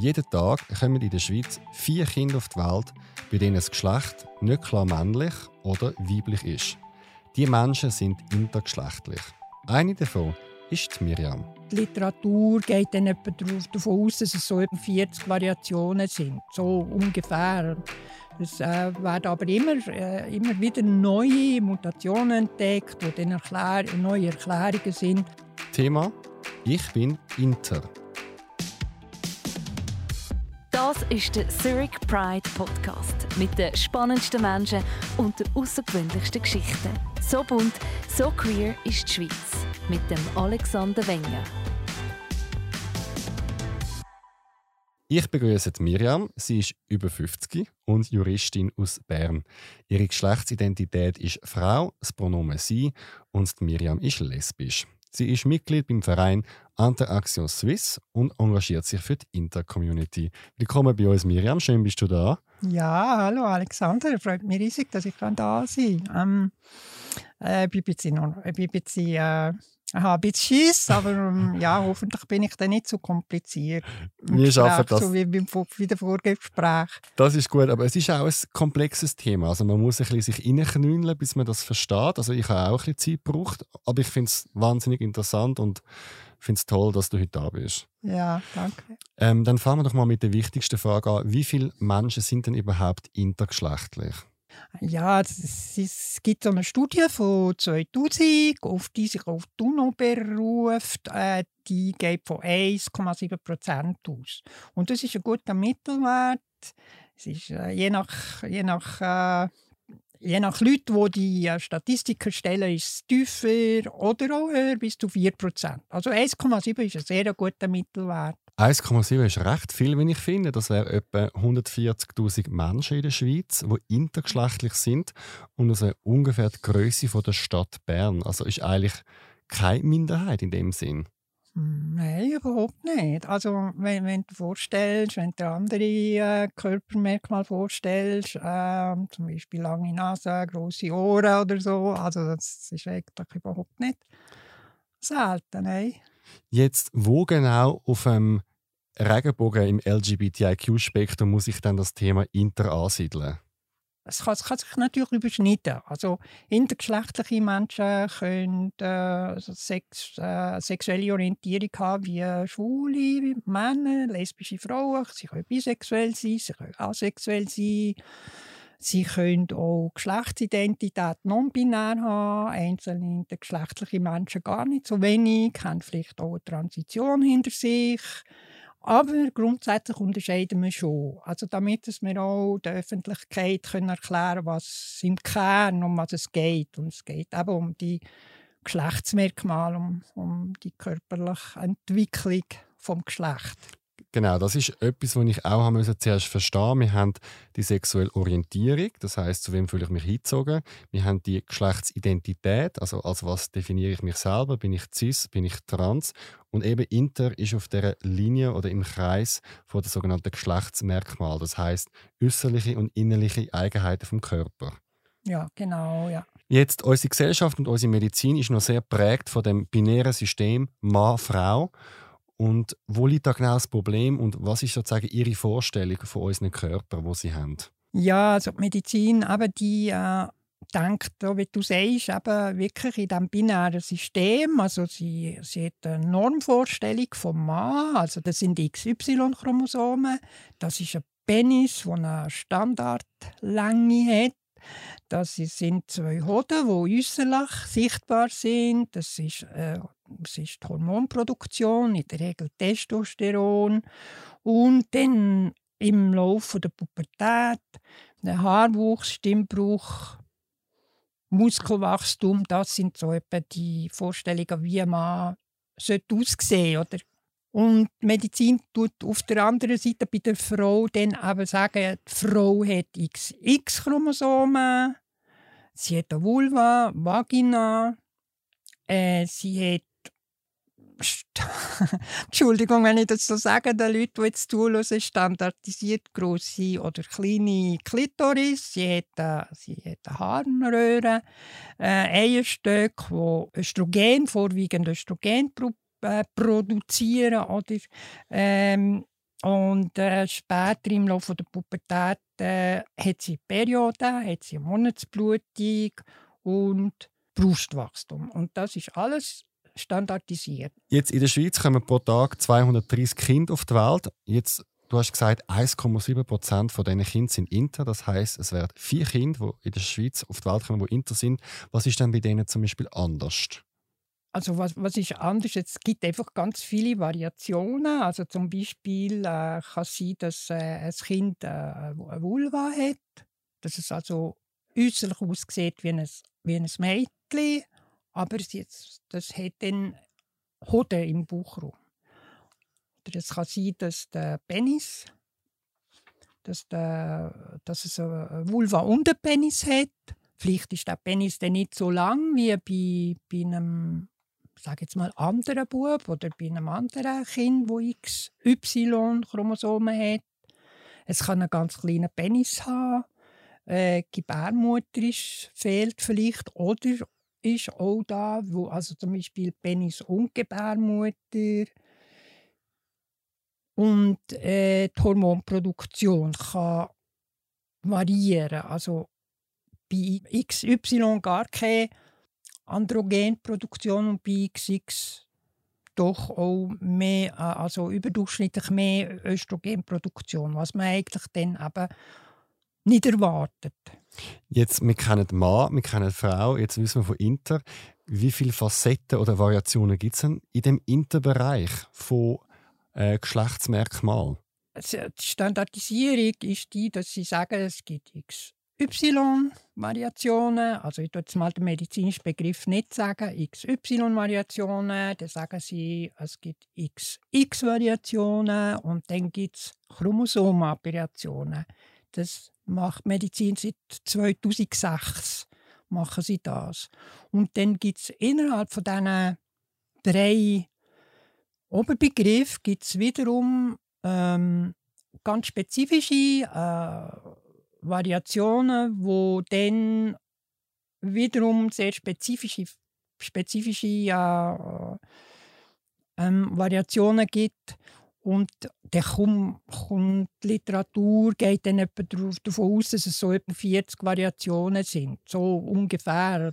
Jeden Tag kommen in der Schweiz vier Kinder auf die Welt, bei denen das Geschlecht nicht klar männlich oder weiblich ist. Die Menschen sind intergeschlechtlich. Eine davon ist Miriam. Die Literatur geht dann etwa davon aus, dass es so etwa 40 Variationen sind. So ungefähr. Es äh, werden aber immer, äh, immer wieder neue Mutationen entdeckt, die dann erklär neue Erklärungen sind. Thema: Ich bin Inter. Ist der Zurich Pride Podcast mit den spannendsten Menschen und den außergewöhnlichsten Geschichten. So bunt, so queer ist die Schweiz mit dem Alexander Wenger. Ich begrüße Miriam. Sie ist über 50 und Juristin aus Bern. Ihre Geschlechtsidentität ist Frau, das Pronomen sie und Miriam ist lesbisch. Sie ist Mitglied beim Verein Interaction Suisse und engagiert sich für die Intercommunity. Willkommen bei uns, Miriam. Schön, bist du da. Ja, hallo Alexander. Freut mich riesig, dass ich da sein kann. Ähm, äh, ich bin ein bisschen äh, Aha, ein bisschen Schiss, aber ähm, ja, hoffentlich bin ich dann nicht so kompliziert. Wir schaffen das. So wie beim wie der Vorgespräch. Das ist gut, aber es ist auch ein komplexes Thema. Also man muss ein bisschen sich reinknüllen, bis man das versteht. Also ich habe auch ein bisschen Zeit gebraucht, aber ich finde es wahnsinnig interessant und finde es toll, dass du heute da bist. Ja, danke. Ähm, dann fangen wir doch mal mit der wichtigsten Frage an. Wie viele Menschen sind denn überhaupt intergeschlechtlich? Ja, es, gibt eine Studie von 2000, auf die sich auf die UNO beruft. Äh, die geht von 1,7 Prozent aus. Und das ist ein guter Mittelwert. Es ist äh, je nach, je nach äh, Je nach Leuten, die die äh, Statistiken stellen, ist es tiefer oder auch höher, bis zu 4%. Also 1,7 ist ein sehr guter Mittelwert. 1,7 ist recht viel, wenn ich finde. Das wären etwa 140.000 Menschen in der Schweiz, die intergeschlechtlich sind und also ungefähr die Größe der Stadt Bern. Also ist eigentlich keine Minderheit in dem Sinn. Nein, überhaupt nicht. Also wenn, wenn du vorstellst, wenn du andere äh, Körpermerkmale vorstellst, äh, zum Beispiel lange Nase, große Ohren oder so, also das ist eigentlich überhaupt nicht selten. Nein. Jetzt, wo genau auf dem Regenbogen im LGBTIQ-Spektrum muss ich dann das Thema Inter ansiedeln? Es kann, kann, sich natürlich überschneiden. Also intergeschlechtliche Menschen können äh, Sex, äh, sexuelle Orientierung haben wie schwule Männer, lesbische Frauen. Sie können bisexuell sein, sie können asexuell sein. Sie können auch Geschlechtsidentität non-binär haben. Einzelne intergeschlechtliche Menschen gar nicht so wenig, haben vielleicht auch eine Transition hinter sich. Aber grundsätzlich unterscheiden wir schon. Also damit wir auch der Öffentlichkeit können erklären was im Kern um was es geht. Und es geht eben um die Geschlechtsmerkmale, um, um die körperliche Entwicklung vom Geschlecht. Genau, das ist etwas, was ich auch haben zuerst verstehen Wir haben die sexuelle Orientierung, das heißt, zu wem fühle ich mich hingezogen. Wir haben die Geschlechtsidentität, also als was definiere ich mich selber. Bin ich cis, bin ich trans? Und eben Inter ist auf der Linie oder im Kreis von der sogenannten Geschlechtsmerkmal. Das heißt äußerliche und innerliche Eigenheiten vom Körper. Ja, genau, ja. Jetzt, unsere Gesellschaft und unsere Medizin ist noch sehr prägt von dem binären System Mann-Frau. Und wo liegt da genau das Problem und was ist sozusagen Ihre Vorstellung von unseren Körpern, wo Sie haben? Ja, also die Medizin, aber die äh, denkt, wie du sagst, eben wirklich in diesem binären System. Also sie, sie hat eine Normvorstellung vom Mann, also das sind XY-Chromosomen. Das ist ein Penis, der eine Standardlänge hat. Das sind zwei Hoden, die äußerlich sichtbar sind. Das ist, äh, das ist die Hormonproduktion, in der Regel Testosteron. Und dann im Laufe der Pubertät, der Haarwuchs, Stimmbruch, Muskelwachstum, das sind so etwa die Vorstellungen, wie man aussehen sollte. Und Medizin tut auf der anderen Seite bei der Frau dann aber sagen, die Frau hat XX-Chromosomen, sie hat eine Vulva, Vagina, äh, sie hat Entschuldigung, wenn ich das so sage, den Leuten, die jetzt zuhören, standardisiert grosse oder kleine Klitoris. Sie hat, äh, sie hat eine Harnröhre, äh, Eierstöcke, die Östrogen, vorwiegend Östrogen äh, produzieren. Oder, ähm, Und äh, später im Laufe der Pubertät äh, hat sie Periode, hat sie Monatsblutung und Brustwachstum. Und das ist alles standardisiert. Jetzt in der Schweiz kommen pro Tag 230 Kinder auf die Welt. Jetzt, du hast gesagt, 1,7 Prozent von diesen Kindern sind Inter. Das heißt, es werden vier Kinder, die in der Schweiz auf die Welt kommen, die Inter sind. Was ist denn bei denen zum Beispiel anders? Also was, was ist anders? Es gibt einfach ganz viele Variationen. Also zum Beispiel äh, kann es sein, dass äh, ein Kind äh, eine Vulva hat, dass es also äußerlich aussieht wie ein, wie ein Mädchen, aber es jetzt, das hat dann Hoden im Bauchraum. Oder es kann sein, dass der Penis, dass, der, dass es eine Vulva und einen Penis hat. Vielleicht ist der Penis dann nicht so lang wie bei, bei einem sage jetzt mal, anderen Bub oder bei einem anderen Kind, wo XY-Chromosomen hat. Es kann einen ganz kleinen Penis haben. Äh, Gebärmutter ist, fehlt vielleicht oder ist auch da, wo also zum Beispiel Penis und Gebärmutter und äh, die Hormonproduktion kann variieren. Also bei XY gar keine Androgenproduktion und bei XX doch auch mehr, äh, also überdurchschnittlich mehr Östrogenproduktion, was man eigentlich dann eben nicht erwartet. Jetzt, wir kennen Mann, wir kennen Frau, jetzt wissen wir von Inter. Wie viele Facetten oder Variationen gibt es denn in dem Interbereich von äh, Geschlechtsmerkmalen? Die Standardisierung ist die, dass sie sagen, es gibt X XY-Variationen, also ich würde jetzt mal den medizinischen Begriff nicht sagen, XY-Variationen, dann sagen sie, es gibt XX-Variationen und dann gibt es Chromosomen-Variationen. Das macht Medizin seit 2006, machen sie das. Und dann gibt es innerhalb von diesen drei Oberbegriffen gibt's wiederum ähm, ganz spezifische äh, Variationen, wo dann wiederum sehr spezifische, spezifische äh, ähm, Variationen gibt. Und dann kommt, kommt die Literatur geht dann etwa davon aus, dass es so etwa 40 Variationen sind, so ungefähr.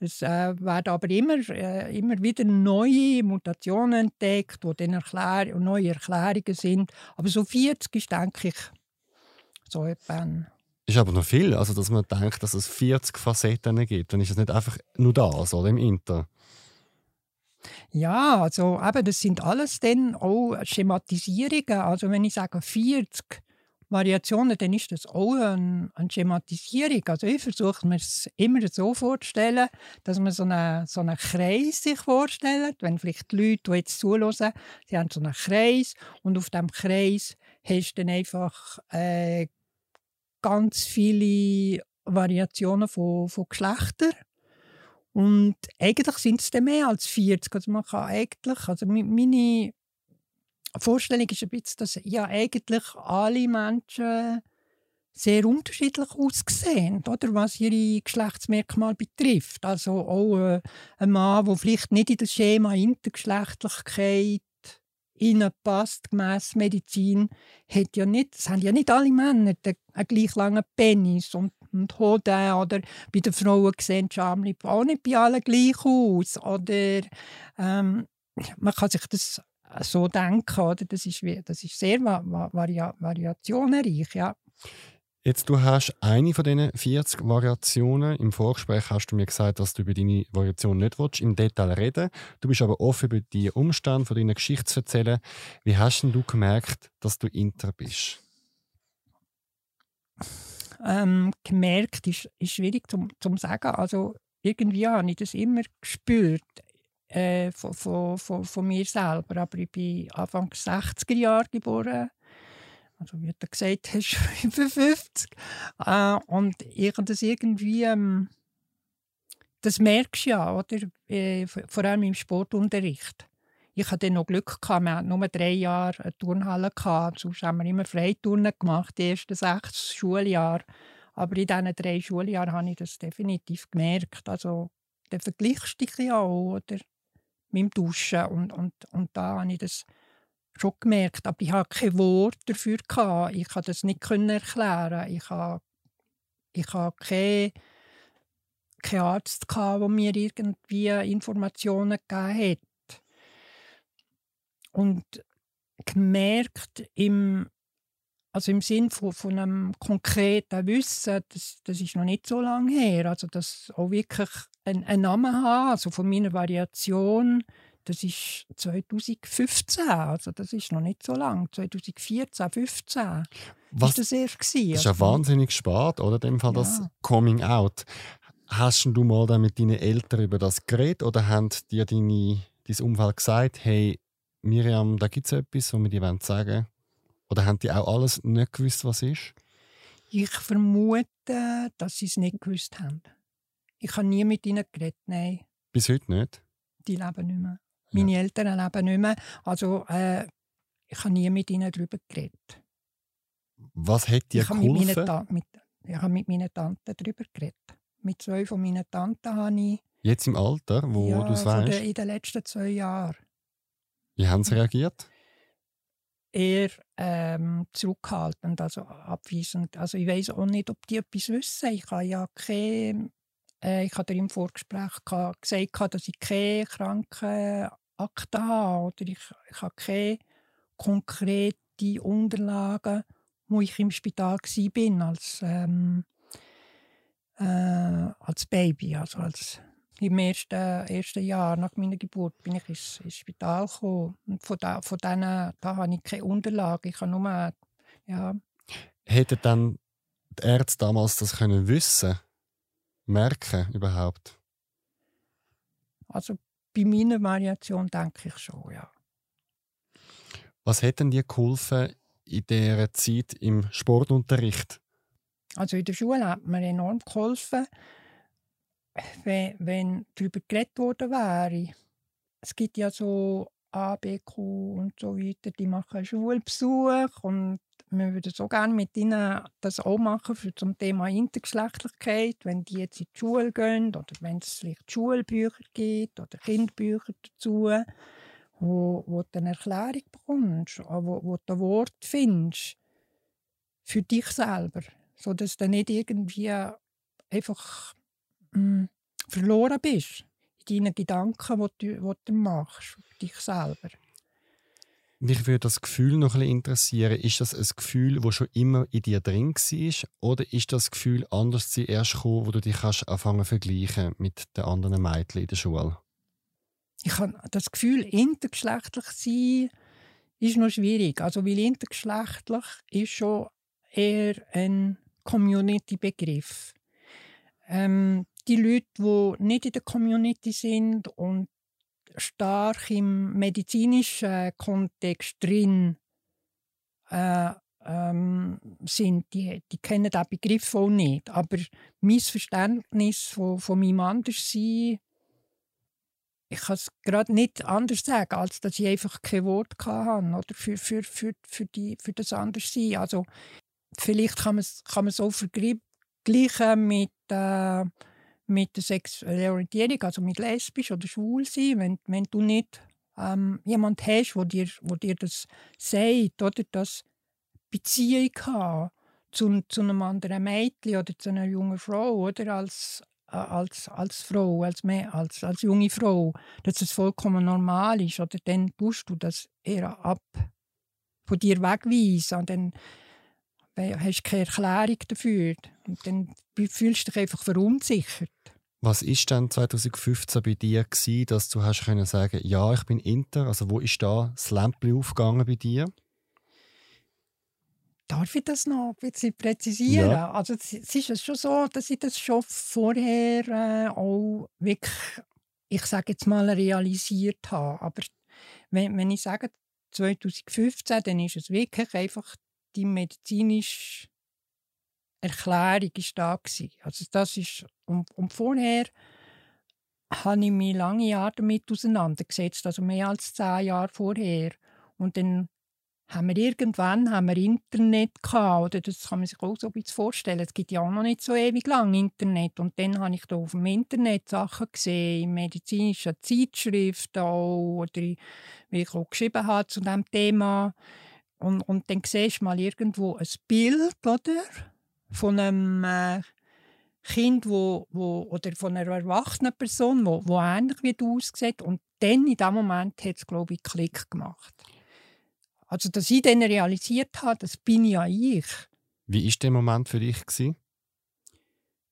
Es äh, werden aber immer, äh, immer wieder neue Mutationen entdeckt, die dann Erklär neue Erklärungen sind. Aber so 40 ist, denke ich, so etwa ist aber noch viel, also dass man denkt, dass es 40 Facetten gibt. Dann ist es nicht einfach nur das, oder im Inter. Ja, also eben, das sind alles dann auch Schematisierungen. Also wenn ich sage 40 Variationen, dann ist das auch eine, eine Schematisierung. Also ich versuche mir es immer so vorzustellen, dass man so einen, so einen Kreis sich vorstellt. Wenn vielleicht die Leute, die jetzt zuhören, sie haben so einen Kreis und auf diesem Kreis hast du dann einfach äh, ganz viele Variationen von, von Geschlechtern. Und eigentlich sind es dann mehr als 40. Also man kann eigentlich, also meine Vorstellung ist ein bisschen, dass ja eigentlich alle Menschen sehr unterschiedlich aussehen, oder, was ihre Geschlechtsmerkmale betrifft. Also auch äh, ein Mann, der vielleicht nicht in das Schema Intergeschlechtlichkeit ihnen gemäss Medizin, hat ja nicht, das haben ja nicht alle Männer einen gleich langen Penis und, und Hoden. Oder bei den Frauen sehen die Schamlippen auch nicht bei allen gleich aus. Oder ähm, man kann sich das so denken, oder? Das, ist, das ist sehr vari variationenreich. Ja. Jetzt, du hast eine von diesen 40 Variationen. Im Vorgespräch hast du mir gesagt, dass du über deine Variation nicht willst, im Detail reden Du bist aber offen, über die Umstände von deiner Geschichte zu erzählen. Wie hast denn du gemerkt, dass du Inter bist? Ähm, gemerkt ist, ist schwierig zu sagen. Also irgendwie habe ich das immer gespürt äh, von, von, von, von, mir selber. Aber ich bin Anfang 60er Jahre geboren also wie du gesagt hast, 55. Äh, und ich das irgendwie, ähm, das merkst du ja, oder? Äh, vor allem im Sportunterricht. Ich hatte noch Glück gehabt, wir hatten nur drei Jahre eine Turnhalle gehabt, sonst haben wir immer Freiturnen gemacht, die ersten sechs Schuljahre. Aber in diesen drei Schuljahren habe ich das definitiv gemerkt. Also, dann vergleichst du dich ja auch, oder? Mit dem Duschen. Und, und, und da habe ich das schon gemerkt, aber ich hatte kein Wort dafür. Gehabt. Ich konnte das nicht erklären. Ich hatte, ich hatte keinen kein Arzt, gehabt, der mir irgendwie Informationen gegeben hat. Und gemerkt, im, also im Sinn von, von einem konkreten Wissen, das, das ist noch nicht so lange her, also dass auch wirklich einen, einen Namen haben, also von meiner Variation, das ist 2015, also das ist noch nicht so lang, 2014, 2015 Was, ist das erst gewesen. Das ist ja also, wahnsinnig spät, oder? In dem Fall das Ja. Coming Out. Hast du mal dann mit deinen Eltern über das geredet oder haben dir deine, dein Umfeld gesagt, hey, Miriam, da gibt es etwas, was wir dir wollen sagen Oder haben die auch alles nicht gewusst, was ist? Ich vermute, dass sie es nicht gewusst haben. Ich habe nie mit ihnen geredet, nein, Bis heute nicht. die leben nicht mehr. Meine Eltern leben nicht mehr, also äh, ich habe nie mit ihnen darüber geredet. Was hat dir ich mit, geholfen? Ta mit, ich habe mit meinen Tanten darüber geredet. Mit zwei von meinen Tanten habe ich Jetzt im Alter, wo ja, du es von weißt, in den letzten zwei Jahren wie haben sie reagiert? eher ähm, zurückhaltend, also abweisend. Also ich weiß auch nicht, ob die etwas wissen. Ich habe ja keine, äh, ich habe dir im Vorgespräch gesagt, dass ich keine Habe oder ich, ich habe keine konkrete Unterlagen, wo ich im Spital war als, ähm, äh, als Baby, also als im ersten, ersten Jahr nach meiner Geburt bin ich ins, ins Spital gekommen. Und von, da, von denen da habe ich keine Unterlagen. Ich habe nur, ja, Hätten dann die Ärzte damals das können wissen, merken überhaupt? also bei meiner Variation denke ich schon, ja. Was hat denn dir geholfen in dieser Zeit im Sportunterricht? Also in der Schule hat mir enorm geholfen, wenn, wenn darüber geredet worden wäre. Es gibt ja so ABQ und so weiter, die machen Schulbesuch und wir würden so gerne mit ihnen das auch machen für zum Thema Intergeschlechtlichkeit, wenn die jetzt in die Schule gehen oder wenn es vielleicht Schulbücher gibt oder Kindbücher dazu, wo, wo du eine Erklärung bekommst, wo, wo du ein Wort findest für dich selber, so dass du nicht irgendwie einfach mm, verloren bist deinen Gedanken, die du, die du machst, dich selber. Mich würde das Gefühl noch ein bisschen interessieren. Ist das ein Gefühl, das schon immer in dir drin war? Oder ist das Gefühl anders zu erst gekommen, wo du dich kannst anfangen vergleichen mit den anderen Mädchen in der Schule? Ich habe das Gefühl, intergeschlechtlich sein ist noch schwierig. Also, weil intergeschlechtlich ist schon eher ein Community-Begriff. Ähm, die Leute, die nicht in der Community sind und stark im medizinischen Kontext drin äh, ähm, sind, die, die kennen diesen Begriff auch nicht. Aber mein Verständnis von, von meinem Anderssein ich kann es gerade nicht anders sagen, als dass ich einfach kein Wort hatte oder für, für, für, für, die, für das Anderssein. Also, vielleicht kann man es kann man's vergleichen mit, äh, mit der sexuellen Orientierung, also mit lesbisch oder schwul sein. Wenn, wenn du nicht ähm, jemanden hast, der dir, wo dir das sagt, oder dass Beziehung haben zu, zu einem anderen Mädchen oder zu einer jungen Frau oder als, äh, als, als Frau, als, als, als junge Frau, dass es vollkommen normal ist, oder dann tust du das eher ab von dir wegweisen und dann hast du keine Erklärung dafür und dann fühlst du dich einfach verunsichert. Was ist denn 2015 bei dir gewesen, dass du hast können sagen, ja, ich bin Inter? Also wo ist da das Lämpchen aufgegangen bei dir? Darf ich das noch ein bisschen präzisieren? Ja. Also es, es ist schon so, dass ich das schon vorher äh, auch wirklich, ich sage jetzt mal, realisiert habe. Aber wenn, wenn ich sage 2015, dann ist es wirklich einfach die medizinische Erklärung ist da gewesen. Also das ist, und, und vorher habe ich mich lange Jahre damit auseinandergesetzt, also mehr als zehn Jahre vorher. Und dann haben wir irgendwann haben wir Internet gehabt, oder das kann man sich auch so ein bisschen vorstellen. Es gibt ja auch noch nicht so ewig lang Internet und dann habe ich da auf dem Internet Sachen gesehen, in medizinischen Zeitschriften auch, oder wie ich auch geschrieben habe zu diesem Thema. Und, und dann siehst du mal irgendwo ein Bild, oder? Von einem äh, Kind wo, wo, oder von einer erwachsenen Person, wo, wo ähnlich wie du aussieht. Und dann in dem Moment hat es, glaube ich, Klick gemacht. Also, dass ich dann realisiert habe, das bin ja ich. Wie war der Moment für dich? Gewesen?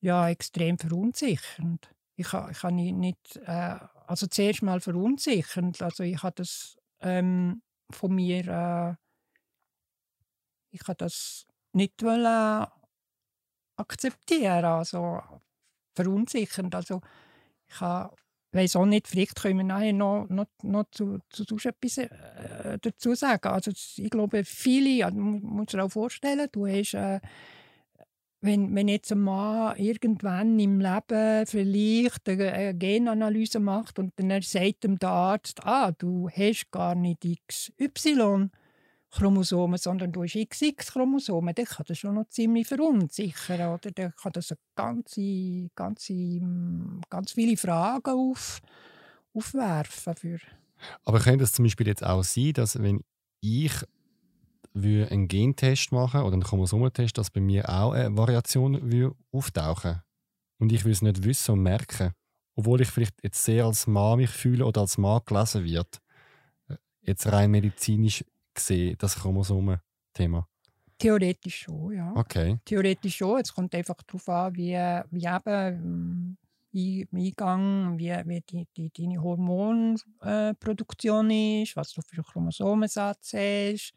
Ja, extrem verunsichernd. Ich, ich habe nicht, äh, also zuerst mal verunsichernd. Also ich habe das ähm, von mir, äh, ich habe das nicht wollen akzeptieren, also verunsichernd. Also ich habe weiß auch nicht, vielleicht können wir nachher noch, noch, noch zu, zu, etwas äh, dazu sagen. Also ich glaube, viele, man muss sich auch vorstellen, du hast, äh, wenn, wenn jetzt ein Mann irgendwann im Leben vielleicht eine Genanalyse macht und dann sagt ihm der Arzt, ah, du hast gar nicht XY, Chromosomen, sondern du hast XX-Chromosomen, dann kann das schon noch ziemlich verunsichern. Oder? Dann kann das ganze, ganze, ganz viele Fragen auf, aufwerfen. Für Aber könnte es zum Beispiel jetzt auch sein, dass wenn ich einen Gentest machen oder einen Chromosomentest, dass bei mir auch eine Variation auftauchen und ich will es nicht wissen und merken, obwohl ich vielleicht jetzt sehr als Mann mich fühle oder als Mann gelesen wird. Jetzt rein medizinisch gesehen, das Chromosomen-Thema? Theoretisch schon, ja. Okay. Theoretisch schon. Es kommt einfach darauf an, wie, wie eben im Eingang, wie, wie die, die, deine Hormonproduktion äh, ist, was du für einen Chromosomensatz hast,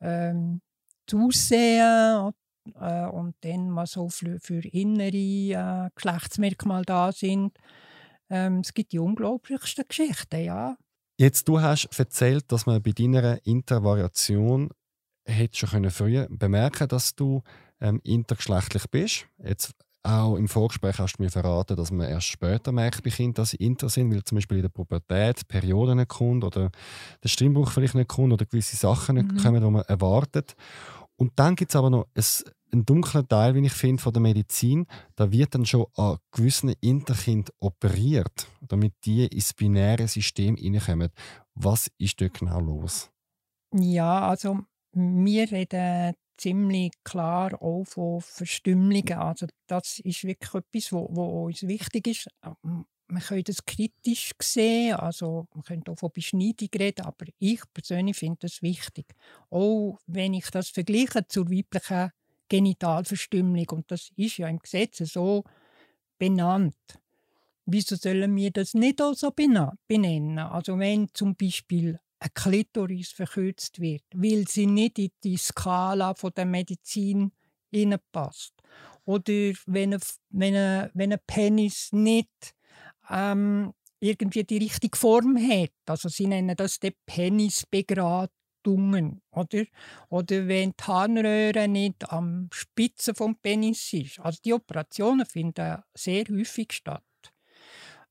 ähm, das Aussehen äh, und dann, was so für, für innere äh, Geschlechtsmerkmale da sind. Ähm, es gibt die unglaublichsten Geschichten, ja. Jetzt, du hast erzählt, dass man bei deiner Intervariation hätte schon früher bemerken dass du ähm, intergeschlechtlich bist. Jetzt auch im Vorgespräch hast du mir verraten, dass man erst später merkt bei Kindern, dass sie inter sind, weil zum Beispiel in der Pubertät Perioden nicht kommt oder der Stimmbruch vielleicht nicht kommt oder gewisse Sachen nicht mhm. kommen, die man erwartet. Und dann gibt es aber noch ein ein dunkler Teil, wie ich finde, von der Medizin, da wird dann schon an gewissen Interkind operiert, damit die ins binäre System hineinkommen. Was ist dort genau los? Ja, also wir reden ziemlich klar auch von Verstümmelungen. Also das ist wirklich etwas, wo uns wichtig ist. Man kann das kritisch sehen, also man könnte auch von Beschneidung reden, aber ich persönlich finde das wichtig. Auch wenn ich das vergleiche zur weiblichen Genitalverstümmelung. Und das ist ja im Gesetz so benannt. Wieso sollen wir das nicht auch so benennen? Also wenn zum Beispiel eine Klitoris verkürzt wird, weil sie nicht in die Skala von der Medizin passt. Oder wenn ein, wenn ein, wenn ein Penis nicht ähm, irgendwie die richtige Form hat. Also sie nennen das den Penisbegrad Dungen, oder? Oder wenn die Harnröhre nicht am Spitze vom Penis ist. Also die Operationen finden sehr häufig statt.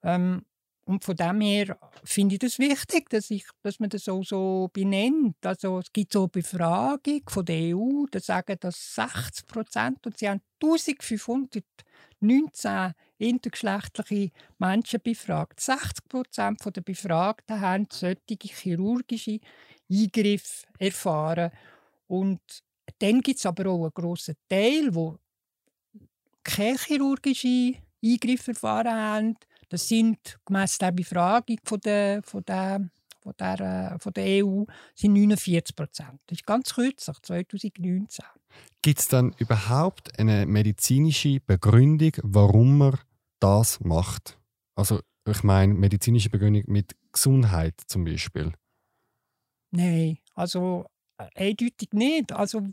Ähm, und von dem her finde ich das wichtig, dass, ich, dass man das auch so benennt. Also es gibt so Befragung von der EU, die sagen, dass 60 Prozent, und sie haben 1519 intergeschlechtliche Menschen befragt. 60 Prozent der Befragten haben solche chirurgische Eingriff erfahren. Und dann gibt es aber auch einen grossen Teil, wo keine chirurgische Eingriffe erfahren haben. Das sind gemäss der Befragung von der, von der, von der, von der EU sind 49 Prozent. Das ist ganz kürzlich, 2019. Gibt es dann überhaupt eine medizinische Begründung, warum man das macht? Also ich meine medizinische Begründung mit Gesundheit zum Beispiel. Nein, also äh, eindeutig nicht. Also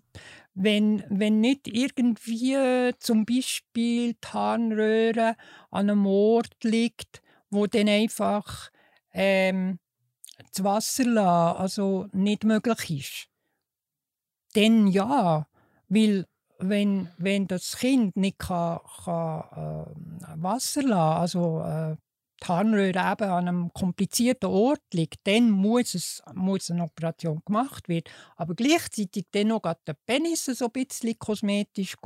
wenn, wenn nicht irgendwie zum Beispiel die Harnröhre an einem Ort liegt, wo dann einfach ähm, das Wasser lassen, also nicht möglich ist, dann ja, weil wenn, wenn das Kind nicht kann, kann äh, Wasser lassen, also äh, Harnröhre eben an einem komplizierten Ort liegt, dann muss, es, muss eine Operation gemacht werden. Aber gleichzeitig dann noch den Penis so ein bisschen kosmetisch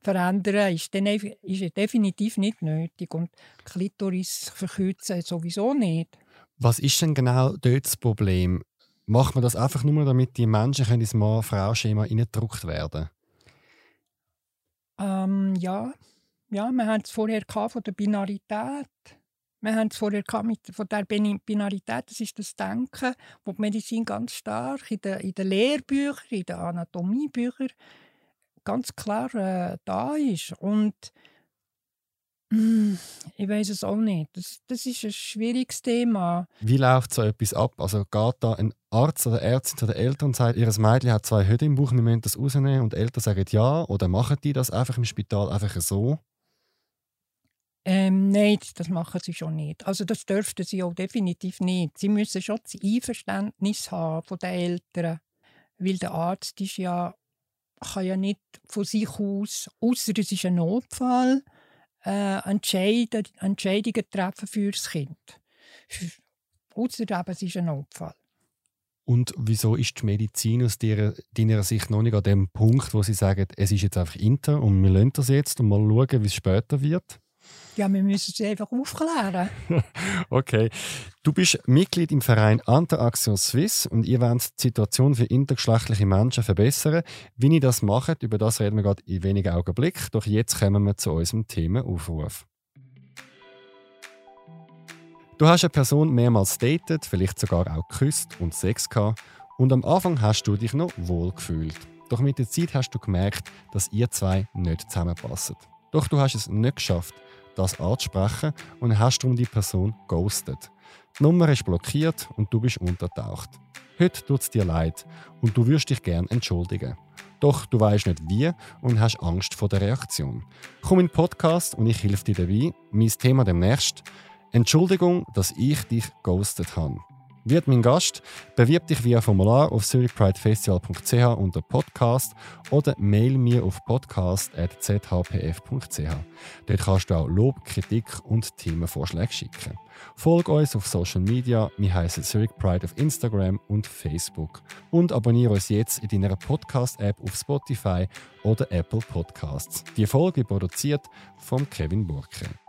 verändern, ist, dann ist definitiv nicht nötig. Und Klitoris verkürzen sowieso nicht. Was ist denn genau dort das Problem? Macht man das einfach nur, damit die Menschen ins Mann-Frau-Schema gedruckt werden ähm, ja. ja, wir haben es vorher von der Binarität wir haben es vorher mit, von der Binarität, das ist das Denken, wo die Medizin ganz stark in den, in den Lehrbüchern, in den Anatomiebüchern ganz klar äh, da ist. Und mm, ich weiß es auch nicht. Das, das ist ein schwieriges Thema. Wie läuft so etwas ab? Also geht da ein Arzt oder Ärztin zu den Eltern und sagt, ihr Mädchen hat zwei Hüte im Bauch, wir müssen das rausnehmen und die Eltern sagen ja? Oder machen die das einfach im Spital einfach so? Ähm, nein, das machen sie schon nicht. Also das dürften sie auch definitiv nicht. Sie müssen schon das Einverständnis haben von den Eltern, weil der Arzt ist ja, kann ja nicht von sich aus, außer es ist ein Notfall, äh, Entscheidungen, Entscheidungen treffen für das Kind. Außer es ist ein Notfall. Und wieso ist die Medizin aus deiner, deiner Sicht noch nicht an dem Punkt, wo sie sagen, es ist jetzt einfach inter und wir lassen das jetzt und mal schauen, wie es später wird? Ja, wir müssen sie einfach aufklären. okay. Du bist Mitglied im Verein Interaction Suisse und ihr wollt die Situation für intergeschlechtliche Menschen verbessern. Wie ihr das macht, über das reden wir gerade in wenigen Augenblicken. Doch jetzt kommen wir zu unserem Themenaufruf. Du hast eine Person mehrmals datet, vielleicht sogar auch geküsst und Sex gehabt. Und am Anfang hast du dich noch wohl gefühlt. Doch mit der Zeit hast du gemerkt, dass ihr zwei nicht zusammenpassen. Doch du hast es nicht geschafft, das anzusprechen und hast darum die Person ghostet. Die Nummer ist blockiert und du bist untertaucht. Heute tut es dir leid und du wirst dich gern entschuldigen. Doch du weißt nicht wie und hast Angst vor der Reaktion. Komm in den Podcast und ich helfe dir dabei. Mein Thema demnächst: Entschuldigung, dass ich dich ghostet habe. Wird mein Gast, bewirb dich via Formular auf zurichpridefestival.ch unter Podcast oder mail mir auf podcast.zhpf.ch. Dort kannst du auch Lob, Kritik und Themenvorschläge schicken. Folge uns auf Social Media, wir heißen Zurich Pride auf Instagram und Facebook. Und abonniere uns jetzt in deiner Podcast-App auf Spotify oder Apple Podcasts. Die Folge produziert von Kevin Burke.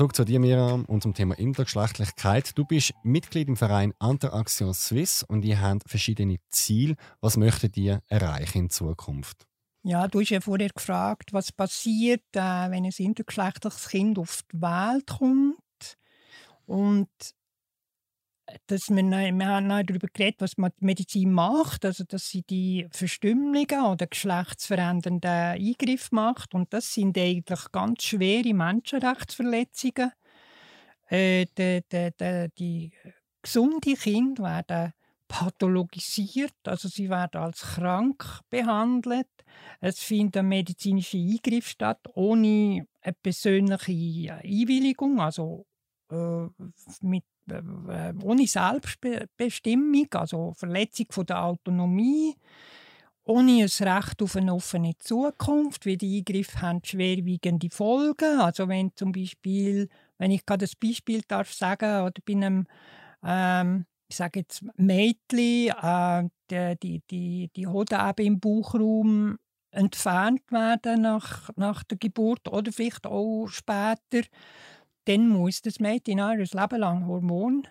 Zurück zu dir, Miriam, und zum Thema Intergeschlechtlichkeit. Du bist Mitglied im Verein Interaction Suisse und ihr habt verschiedene Ziele. Was möchtet ihr erreichen in Zukunft? Ja, du hast ja vorher gefragt, was passiert, äh, wenn ein intergeschlechtliches Kind auf die Welt kommt. Und dass wir, wir haben darüber geredet, was die Medizin macht, also dass sie die Verstümmelungen oder geschlechtsverändernden Eingriffe macht. Und das sind eigentlich ganz schwere Menschenrechtsverletzungen. Äh, die, die, die, die gesunden Kinder werden pathologisiert, also sie werden als krank behandelt. Es finden medizinische Eingriffe statt, ohne eine persönliche Einwilligung, also äh, mit ohne Selbstbestimmung, also Verletzung von der Autonomie, ohne ein Recht auf eine offene Zukunft, weil die Eingriffe haben schwerwiegende Folgen. Also wenn zum Beispiel, wenn ich gerade ein Beispiel darf sagen, oder bei einem ähm, ich sage jetzt Mädchen, äh, die, die, die, die Hoden im Bauchraum entfernt werden nach, nach der Geburt oder vielleicht auch später, dann muss das Mädchen ein Leben lang Hormon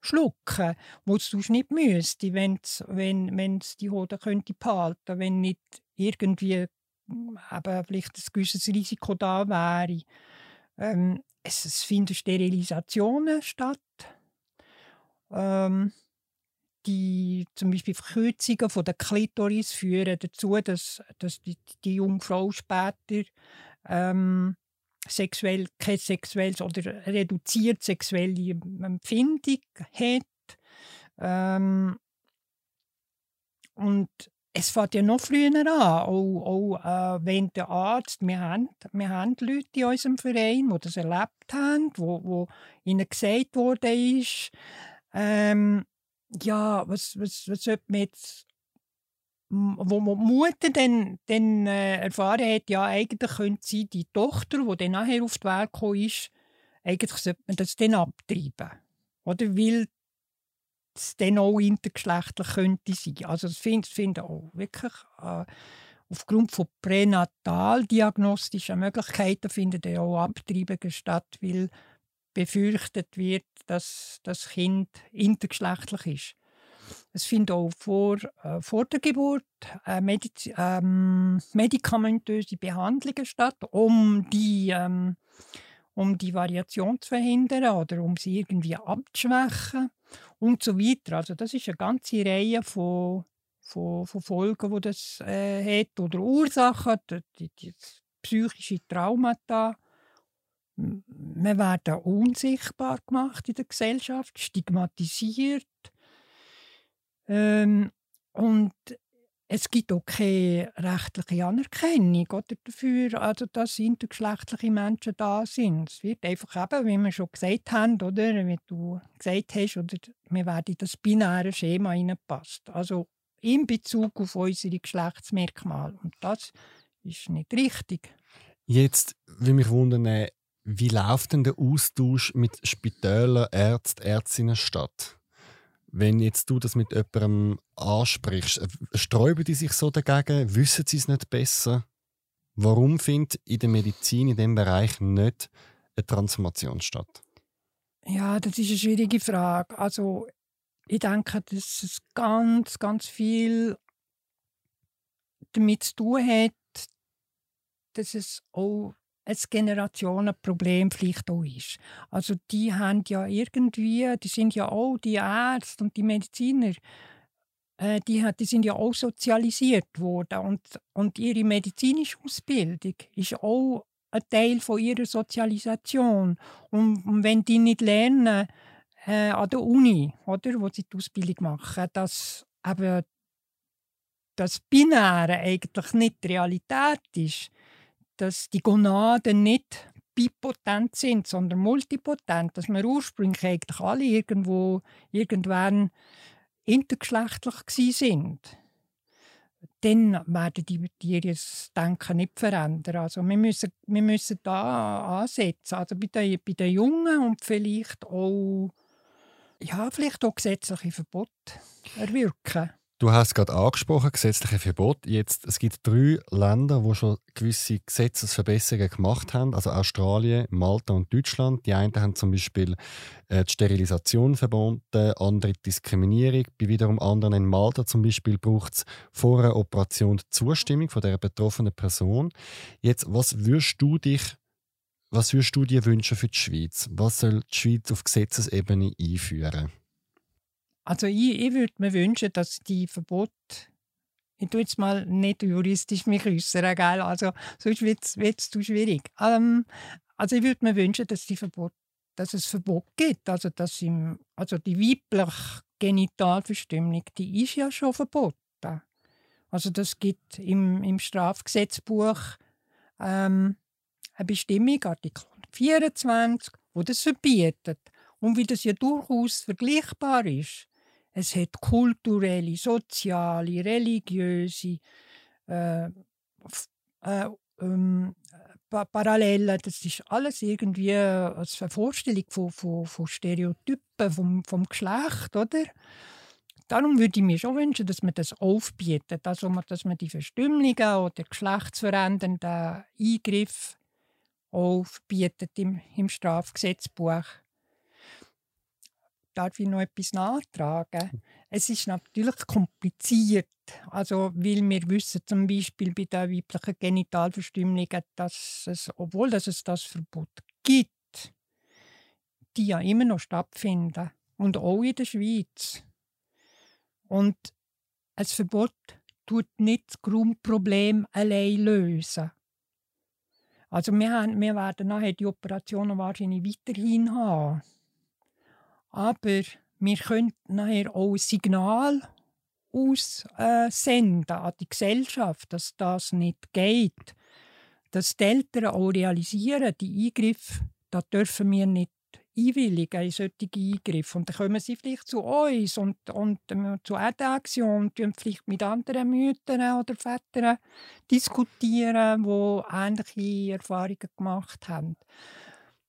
schlucken, wo es sonst nicht müsste, wenn's, wenn es die Hoden könnte behalten, wenn nicht irgendwie hm, eben vielleicht ein gewisses Risiko da wäre. Ähm, es, es, finden Sterilisationen statt. Ähm, die zum Beispiel Verkürzungen von der Klitoris führen dazu, dass, dass die, die Jungfrau später ähm, sexuell, kein sexuelles oder reduziert sexuelle Empfindung hat. Ähm, und es fängt ja noch früher an, auch, auch äh, wenn der Arzt, wir haben, wir haben Leute in unserem Verein, die das erlebt haben, wo, wo ihnen gesagt wurde, ähm, ja, was, was, was sollte man jetzt wo die Mutter dann, dann äh, erfahren hat, ja, eigentlich könnte sie die Tochter, die dann nachher auf die Welt gekommen ist, eigentlich sollte man das dann abtreiben. Oder weil es dann auch intergeschlechtlich könnte sein. Also das finde find auch wirklich äh, aufgrund von pränataldiagnostischen Möglichkeiten finden auch Abtreibungen statt, weil befürchtet wird, dass das Kind intergeschlechtlich ist. Es finden auch vor, äh, vor der Geburt äh, Mediz ähm, medikamentöse Behandlungen statt, um die, ähm, um die Variation zu verhindern oder um sie irgendwie abzuschwächen und so weiter. Also das ist eine ganze Reihe von, von, von Folgen, die das äh, hat oder Ursachen, die, die, psychische Traumata. Wir werden unsichtbar gemacht in der Gesellschaft, stigmatisiert. Ähm, und es gibt auch keine rechtliche Anerkennung oder dafür, also dass intergeschlechtliche Menschen da sind. Es wird einfach eben, wie wir schon gesagt haben, oder wie du gesagt hast, oder wir werden in das binäre Schema hineinpasst. Also in Bezug auf unsere Geschlechtsmerkmale. Und das ist nicht richtig. Jetzt will mich wundern, wie läuft denn der Austausch mit Spitälern, Ärzten, Ärztinnen statt? Wenn jetzt du das mit jemandem ansprichst, äh, sträuben die sich so dagegen? Wissen sie es nicht besser? Warum findet in der Medizin in diesem Bereich nicht eine Transformation statt? Ja, das ist eine schwierige Frage. Also ich denke, dass es ganz, ganz viel damit zu tun hat, dass es auch ein Generationenproblem vielleicht auch ist. Also die haben ja irgendwie, die sind ja auch die Ärzte und die Mediziner, äh, die, die sind ja auch sozialisiert worden und, und ihre medizinische Ausbildung ist auch ein Teil von ihrer Sozialisation. Und, und wenn die nicht lernen äh, an der Uni, oder, wo sie die Ausbildung machen, dass eben das Binäre eigentlich nicht die Realität ist, dass die Gonaden nicht bipotent sind, sondern multipotent, dass wir ursprünglich eigentlich alle irgendwo irgendwann intergeschlechtlich sind, dann werden die, die ihr Denken nicht verändern. Also wir müssen, wir müssen da ansetzen, also bei den, bei den Jungen und vielleicht auch, ja, vielleicht auch gesetzliche Verbote erwirken. Du hast gerade angesprochen, gesetzliche Verbot. Jetzt, es gibt drei Länder, die schon gewisse Gesetzesverbesserungen gemacht haben, also Australien, Malta und Deutschland. Die einen haben zum Beispiel äh, die Sterilisation verboten, andere Diskriminierung. Bei wiederum anderen in Malta zum Beispiel braucht es vor einer Operation die Zustimmung von der betroffenen Person. Jetzt, was würdest du dich was würdest du dir wünschen für die Schweiz? Was soll die Schweiz auf Gesetzesebene einführen? Also ich, ich würde mir wünschen, dass die Verbote ich tue jetzt mal nicht juristisch mich äußern, gell? Also, sonst wird es zu schwierig. Ähm, also ich würde mir wünschen, dass, die Verbot, dass es Verbot gibt. Also, dass im, also die weibliche Genitalverstümmelung, die ist ja schon verboten. Also das gibt im, im Strafgesetzbuch ähm, eine Bestimmung, Artikel 24, wo das verbietet. Und wie das ja durchaus vergleichbar ist es hat kulturelle, soziale, religiöse äh, äh, ähm, Parallelen. Das ist alles irgendwie eine Vorstellung von, von, von Stereotypen vom, vom Geschlecht, oder? Darum würde ich mir schon wünschen, dass man das aufbietet, also dass man die Verstümmelungen oder geschlechtsverändernden Eingriffe aufbietet im, im Strafgesetzbuch darf ich noch etwas nachtragen? Es ist natürlich kompliziert, also weil wir wissen zum Beispiel bei der weiblichen Genitalverstümmelung, dass es, obwohl dass es das Verbot gibt, die ja immer noch stattfinden und auch in der Schweiz. Und ein Verbot tut nicht das Grundproblem allein lösen. Also wir, haben, wir werden nachher die Operationen wahrscheinlich weiterhin haben. Aber wir können nachher auch ein Signal aussenden an die Gesellschaft, dass das nicht geht. Dass die Eltern auch realisieren, die Eingriffe, da dürfen wir nicht einwilligen in solche Eingriffe. Und dann kommen sie vielleicht zu uns und, und ähm, zu EDAXIO und vielleicht mit anderen Müttern oder Vätern diskutieren, die ähnliche Erfahrungen gemacht haben.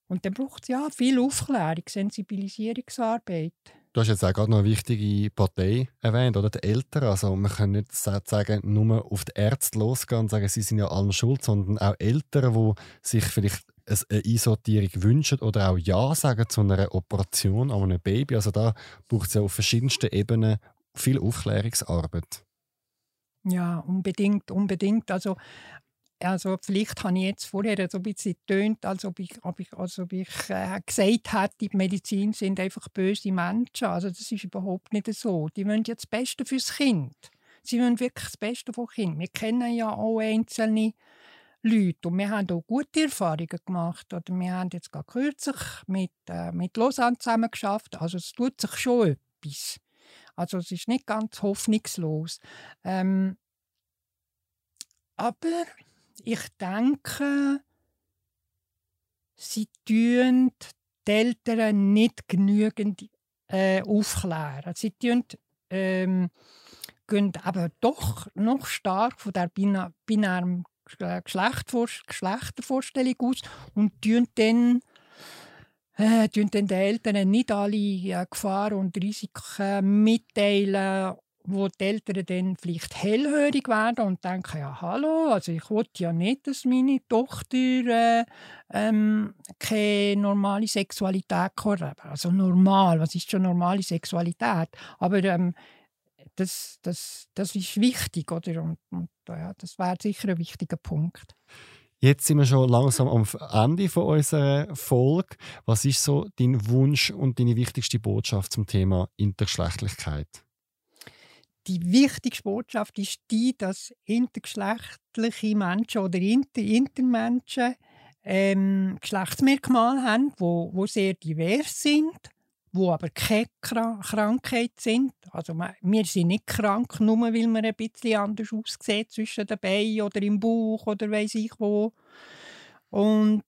Und dann braucht es ja viel Aufklärung, Sensibilisierungsarbeit. Du hast jetzt auch gerade noch eine wichtige Partei erwähnt, oder? Die Eltern. Also, man kann nicht sagen, nur auf die Ärzte losgehen und sagen, sie sind ja allem schuld, sondern auch Eltern, die sich vielleicht eine Einsortierung wünschen oder auch Ja sagen zu einer Operation an einem Baby. Also, da braucht es ja auf verschiedensten Ebenen viel Aufklärungsarbeit. Ja, unbedingt, unbedingt. Also also vielleicht habe ich jetzt vorher so ein bisschen getönt, als ob ich, ob ich, als ob ich äh, gesagt hätte, die Medizin sind einfach böse Menschen. Also das ist überhaupt nicht so. Die wollen ja das Beste fürs Kind. Sie wollen wirklich das Beste vom Kind. Wir kennen ja auch einzelne Leute und wir haben auch gute Erfahrungen gemacht. Oder wir haben jetzt gerade kürzlich mit, äh, mit Lausanne zusammen geschafft. Also es tut sich schon etwas. Also es ist nicht ganz hoffnungslos. Ähm, aber ich denke, sie tun die Eltern nicht genügend äh, aufklären. Sie tun, ähm, gehen aber doch noch stark von der binären Geschlechtervorstellung aus und tun dann, äh, tun den Eltern nicht alle äh, Gefahren und Risiken mitteilen wo die Eltern dann vielleicht hellhörig werden und denken, ja hallo, also ich wollte ja nicht, dass meine Tochter äh, ähm, keine normale Sexualität hat. Also normal, was ist schon normale Sexualität? Aber ähm, das, das, das ist wichtig, oder? Und, und ja, das wäre sicher ein wichtiger Punkt. Jetzt sind wir schon langsam am Ende von unserer Folge. Was ist so dein Wunsch und deine wichtigste Botschaft zum Thema Intergeschlechtlichkeit? Die wichtigste Botschaft ist die, dass intergeschlechtliche Menschen oder Inter Intermenschen ähm, Geschlechtsmerkmale haben, wo, wo sehr divers sind, wo aber keine Krankheit sind. Also wir sind nicht krank, nur weil wir ein bisschen anders aussehen zwischen den Beinen oder im Bauch oder weiß ich wo. Und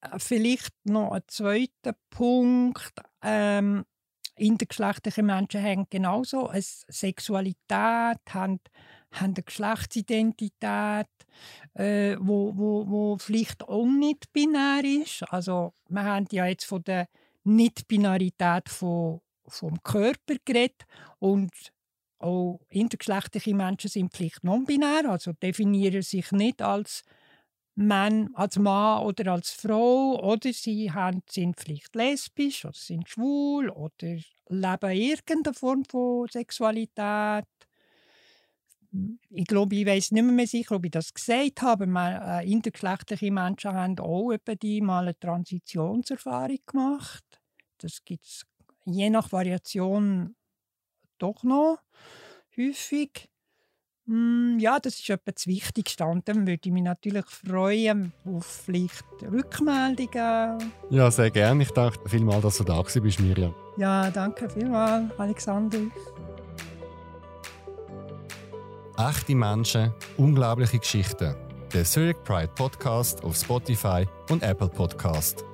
äh, vielleicht noch ein zweiter Punkt. Ähm, intergeschlechtliche Menschen haben genauso eine Sexualität, haben, haben eine Geschlechtsidentität, äh, wo, wo, wo vielleicht auch nicht binär ist. Also wir haben ja jetzt von der Nicht-Binarität von, vom Körper geredet und auch intergeschlechtliche Menschen sind vielleicht non-binär, also definieren sich nicht als Mann, als Mann oder als Frau oder sie haben, sind vielleicht lesbisch oder sind schwul oder leben irgendeine Form von Sexualität. Ich glaube, ich weiß nicht mehr sicher, ob ich das gesagt habe. Aber äh, intergeschlechtliche Menschen haben auch etwa die mal eine Transitionserfahrung gemacht. Das gibt es je nach Variation doch noch häufig. Hm, ja, das ist etwa das Wichtigste. Und dann würde ich mich natürlich freuen auf vielleicht Rückmeldungen. Ja, sehr gerne. Ich danke vielmals, dass du da bist, Mirjam. Ja, danke vielmals, Alexander. Echte Menschen, unglaubliche Geschichten. Der Zurich Pride Podcast auf Spotify und Apple Podcast.